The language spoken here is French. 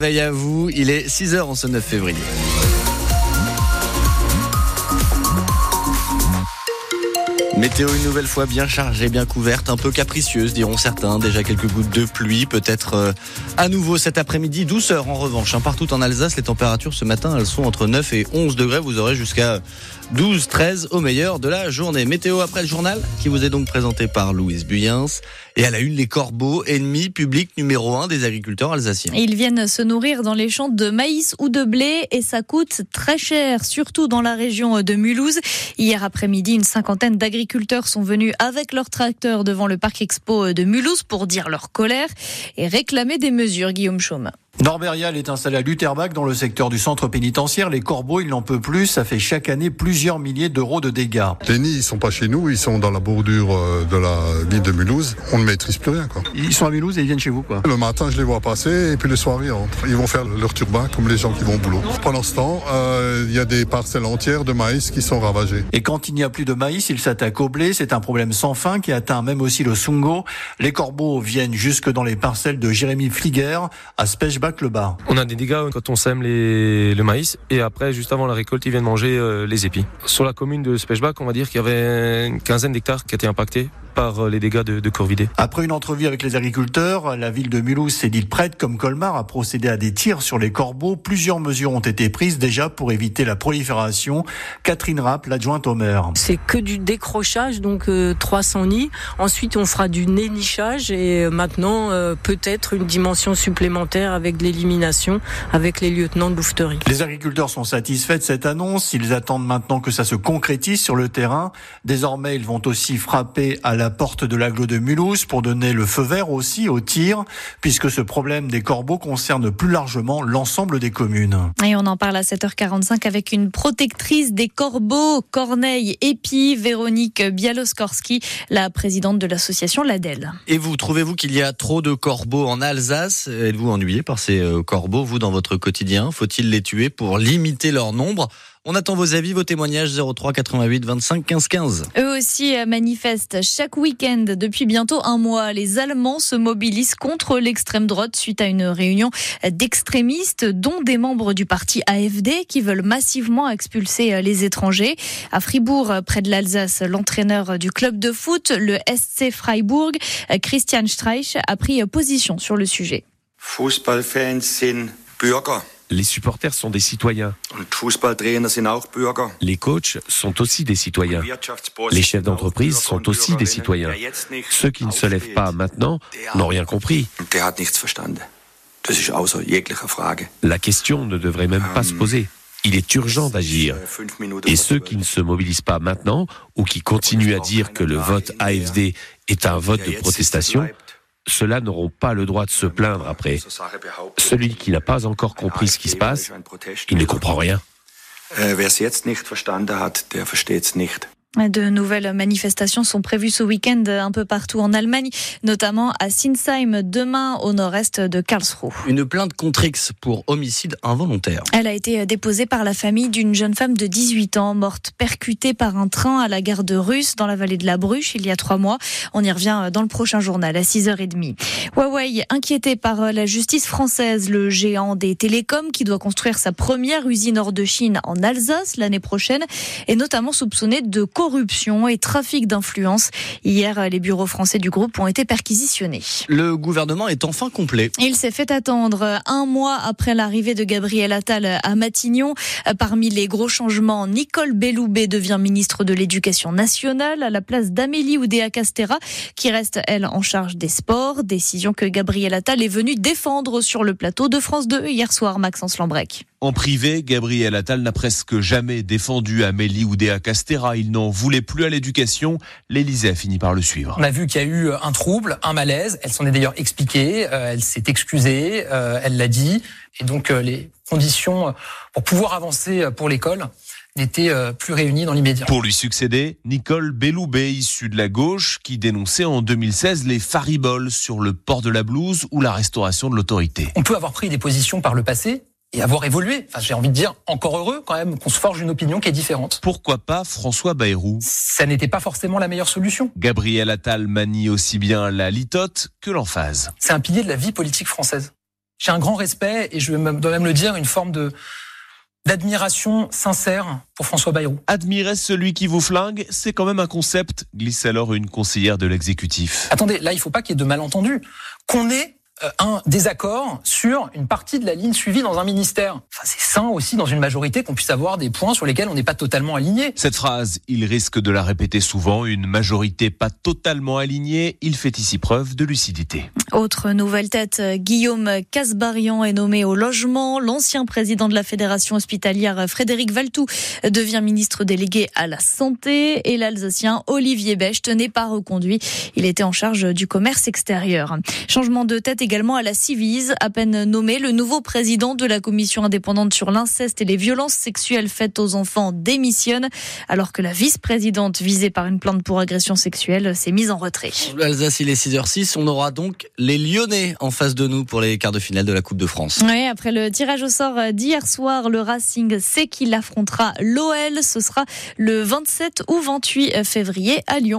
Veille à vous, il est 6h en ce 9 février. Météo une nouvelle fois bien chargée, bien couverte, un peu capricieuse diront certains. Déjà quelques gouttes de pluie, peut-être euh, à nouveau cet après-midi. Douceur en revanche. Hein. Partout en Alsace, les températures ce matin, elles sont entre 9 et 11 degrés. Vous aurez jusqu'à 12, 13 au meilleur de la journée. Météo après le journal, qui vous est donc présenté par Louise Buyens. Et à la une, les corbeaux, ennemis publics numéro un des agriculteurs alsaciens. Ils viennent se nourrir dans les champs de maïs ou de blé et ça coûte très cher, surtout dans la région de Mulhouse. Hier après-midi, une cinquantaine d'agriculteurs sont venus avec leurs tracteurs devant le parc expo de Mulhouse pour dire leur colère et réclamer des mesures, Guillaume Chaume. Norberial est installé à Lutherbach dans le secteur du centre pénitentiaire. Les corbeaux, il n'en peut plus. Ça fait chaque année plusieurs milliers d'euros de dégâts. Les nids, ils sont pas chez nous. Ils sont dans la bordure euh, de la ville de Mulhouse. On ne maîtrise plus rien, quoi. Ils sont à Mulhouse et ils viennent chez vous, quoi. Le matin, je les vois passer et puis le soir, ils rentrent. Ils vont faire leur turbin comme les gens qui vont au boulot. Pendant ce temps, euh, il y a des parcelles entières de maïs qui sont ravagées. Et quand il n'y a plus de maïs, ils s'attaquent au blé. C'est un problème sans fin qui atteint même aussi le Sungo. Les corbeaux viennent jusque dans les parcelles de Jérémy Flieger à Spechbach-le-Bas des dégâts quand on sème les, le maïs et après, juste avant la récolte, ils viennent manger euh, les épis. Sur la commune de Spechbach, on va dire qu'il y avait une quinzaine d'hectares qui étaient impactés par euh, les dégâts de, de corvidés. Après une entrevue avec les agriculteurs, la ville de Mulhouse s'est dit prête, comme Colmar, à procéder à des tirs sur les corbeaux. Plusieurs mesures ont été prises déjà pour éviter la prolifération. Catherine Rapp, l'adjointe au maire. C'est que du décrochage, donc 300 euh, nids. Ensuite, on fera du nénichage et maintenant, peut-être une dimension supplémentaire avec l'élimination avec les lieutenants de louveterie. Les agriculteurs sont satisfaits de cette annonce. Ils attendent maintenant que ça se concrétise sur le terrain. Désormais, ils vont aussi frapper à la porte de l'agglo de Mulhouse pour donner le feu vert aussi au tir, puisque ce problème des corbeaux concerne plus largement l'ensemble des communes. Et on en parle à 7h45 avec une protectrice des corbeaux, Corneille Épi, Véronique Bialoskorski, la présidente de l'association LADEL. Et vous, trouvez-vous qu'il y a trop de corbeaux en Alsace? Êtes-vous ennuyé par ces euh, corbeaux vous, dans votre quotidien? Faut-il les tuer pour limiter leur nombre? On attend vos avis, vos témoignages 03 88 25 15 15. Eux aussi euh, manifestent chaque week-end depuis bientôt un mois. Les Allemands se mobilisent contre l'extrême droite suite à une réunion d'extrémistes, dont des membres du parti AFD qui veulent massivement expulser euh, les étrangers. À Fribourg, près de l'Alsace, l'entraîneur du club de foot, le SC Freiburg, euh, Christian Streich, a pris position sur le sujet. Fußballfans sind Bürger. Les supporters sont des citoyens. Les coachs sont aussi des citoyens. Les chefs d'entreprise sont aussi des citoyens. Ceux qui ne se lèvent pas maintenant n'ont rien compris. La question ne devrait même pas se poser. Il est urgent d'agir. Et ceux qui ne se mobilisent pas maintenant ou qui continuent à dire que le vote AFD est un vote de protestation, ceux-là n'auront pas le droit de se plaindre après. Celui qui n'a pas encore compris ce qui se passe, il ne comprend rien. De nouvelles manifestations sont prévues ce week-end un peu partout en Allemagne, notamment à Sinsheim demain au nord-est de Karlsruhe. Une plainte contre X pour homicide involontaire. Elle a été déposée par la famille d'une jeune femme de 18 ans morte percutée par un train à la gare de Russe dans la vallée de la Bruche il y a trois mois. On y revient dans le prochain journal à 6h30. Huawei inquiété par la justice française, le géant des télécoms qui doit construire sa première usine hors de Chine en Alsace l'année prochaine est notamment soupçonné de corruption et trafic d'influence. Hier, les bureaux français du groupe ont été perquisitionnés. Le gouvernement est enfin complet. Il s'est fait attendre un mois après l'arrivée de Gabriel Attal à Matignon. Parmi les gros changements, Nicole Belloubet devient ministre de l'Éducation nationale à la place d'Amélie Oudéa-Castera, qui reste, elle, en charge des sports. Décision que Gabriel Attal est venu défendre sur le plateau de France 2 hier soir, Maxence Lambrec. En privé, Gabriel Attal n'a presque jamais défendu Amélie Oudéa Castera. Il n'en voulait plus à l'éducation. L'Élysée a fini par le suivre. On a vu qu'il y a eu un trouble, un malaise. Elle s'en est d'ailleurs expliquée. Euh, elle s'est excusée. Euh, elle l'a dit. Et donc, euh, les conditions pour pouvoir avancer pour l'école n'étaient plus réunies dans l'immédiat. Pour lui succéder, Nicole Belloubet, issue de la gauche, qui dénonçait en 2016 les fariboles sur le port de la blouse ou la restauration de l'autorité. On peut avoir pris des positions par le passé et avoir évolué. Enfin, j'ai envie de dire encore heureux quand même qu'on se forge une opinion qui est différente. Pourquoi pas François Bayrou? Ça n'était pas forcément la meilleure solution. Gabriel Attal manie aussi bien la litote que l'emphase. C'est un pilier de la vie politique française. j'ai un grand respect et je dois même le dire, une forme de d'admiration sincère pour François Bayrou. Admirer celui qui vous flingue, c'est quand même un concept, glisse alors une conseillère de l'exécutif. Attendez, là, il ne faut pas qu'il y ait de malentendus. Qu'on ait un désaccord sur une partie de la ligne suivie dans un ministère. Enfin, c'est sain aussi dans une majorité qu'on puisse avoir des points sur lesquels on n'est pas totalement aligné. Cette phrase, il risque de la répéter souvent, une majorité pas totalement alignée, il fait ici preuve de lucidité. Autre nouvelle tête, Guillaume Casbarian est nommé au logement. L'ancien président de la fédération hospitalière Frédéric Valtou devient ministre délégué à la santé et l'Alsacien Olivier Becht n'est pas reconduit. Il était en charge du commerce extérieur. Changement de tête également à la Civise, à peine nommé, le nouveau président de la commission indépendante sur l'inceste et les violences sexuelles faites aux enfants démissionne, alors que la vice-présidente visée par une plainte pour agression sexuelle s'est mise en retrait. L'Alsace, il est 6h06. On aura donc les Lyonnais en face de nous pour les quarts de finale de la Coupe de France. Oui, après le tirage au sort d'hier soir, le Racing sait qu'il affrontera l'OL. Ce sera le 27 ou 28 février à Lyon.